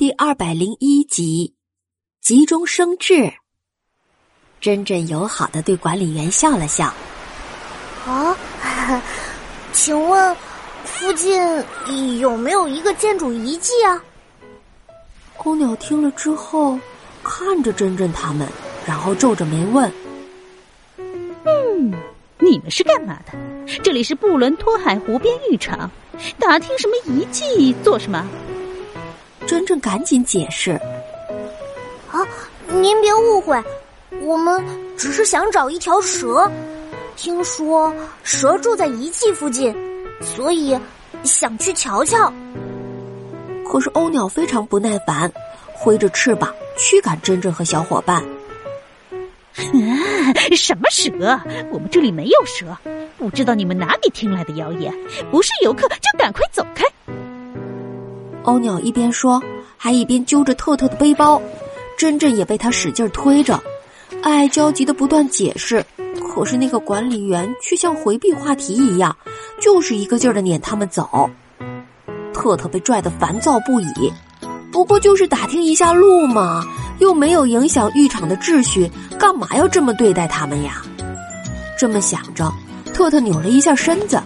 第二百零一集，急中生智。真真友好的对管理员笑了笑。啊，请问附近有没有一个建筑遗迹啊？公鸟听了之后，看着真真他们，然后皱着眉问：“嗯，你们是干嘛的？这里是布伦托海湖边浴场，打听什么遗迹做什么？”真真赶紧解释：“啊，您别误会，我们只是想找一条蛇。听说蛇住在遗迹附近，所以想去瞧瞧。”可是鸥鸟非常不耐烦，挥着翅膀驱赶真真和小伙伴。啊！什么蛇？我们这里没有蛇，不知道你们哪里听来的谣言？不是游客就赶快走开！欧鸟一边说，还一边揪着特特的背包，真真也被他使劲推着。爱焦急的不断解释，可是那个管理员却像回避话题一样，就是一个劲儿的撵他们走。特特被拽得烦躁不已，不过就是打听一下路嘛，又没有影响浴场的秩序，干嘛要这么对待他们呀？这么想着，特特扭了一下身子。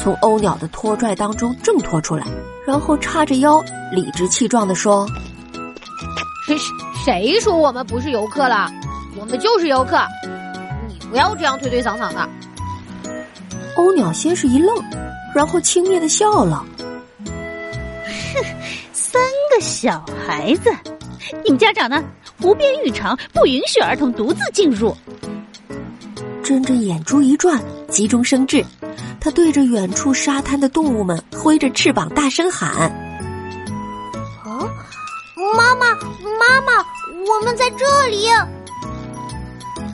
从欧鸟的拖拽当中挣脱出来，然后叉着腰，理直气壮的说：“谁谁说我们不是游客了？我们就是游客！你不要这样推推搡搡的。”鸥鸟先是一愣，然后轻蔑的笑了：“哼，三个小孩子，你们家长呢？湖边浴场不允许儿童独自进入。”珍珍眼珠一转，急中生智。他对着远处沙滩的动物们挥着翅膀，大声喊：“啊，妈妈，妈妈，我们在这里！”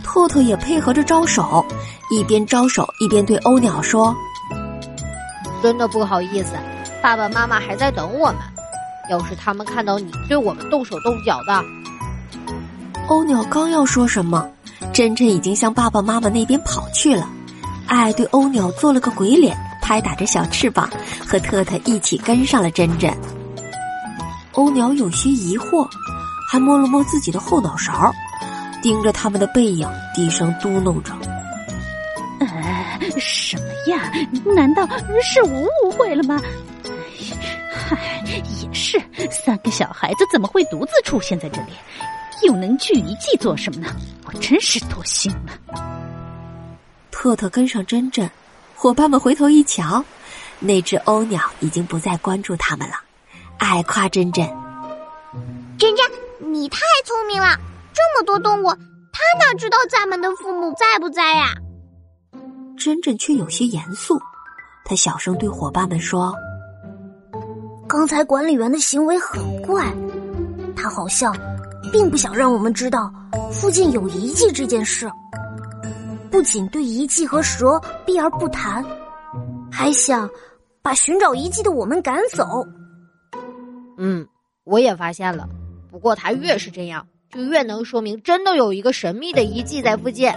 兔兔也配合着招手，一边招手一边对欧鸟说：“真的不好意思，爸爸妈妈还在等我们。要是他们看到你对我们动手动脚的……”欧鸟刚要说什么，真真已经向爸爸妈妈那边跑去了。爱对欧鸟做了个鬼脸，拍打着小翅膀，和特特一起跟上了珍珍。欧鸟有些疑惑，还摸了摸自己的后脑勺，盯着他们的背影，低声嘟哝着：“呃，什么呀？难道是我误会了吗？嗨，也是，三个小孩子怎么会独自出现在这里？又能聚一记做什么呢？我真是多心了。”特特跟上真真，伙伴们回头一瞧，那只鸥鸟已经不再关注他们了。爱夸真真：“真真，你太聪明了！这么多动物，它哪知道咱们的父母在不在呀？”真真却有些严肃，他小声对伙伴们说：“刚才管理员的行为很怪，他好像并不想让我们知道附近有遗迹这件事。”不仅对遗迹和蛇避而不谈，还想把寻找遗迹的我们赶走。嗯，我也发现了。不过他越是这样，就越能说明真的有一个神秘的遗迹在附近。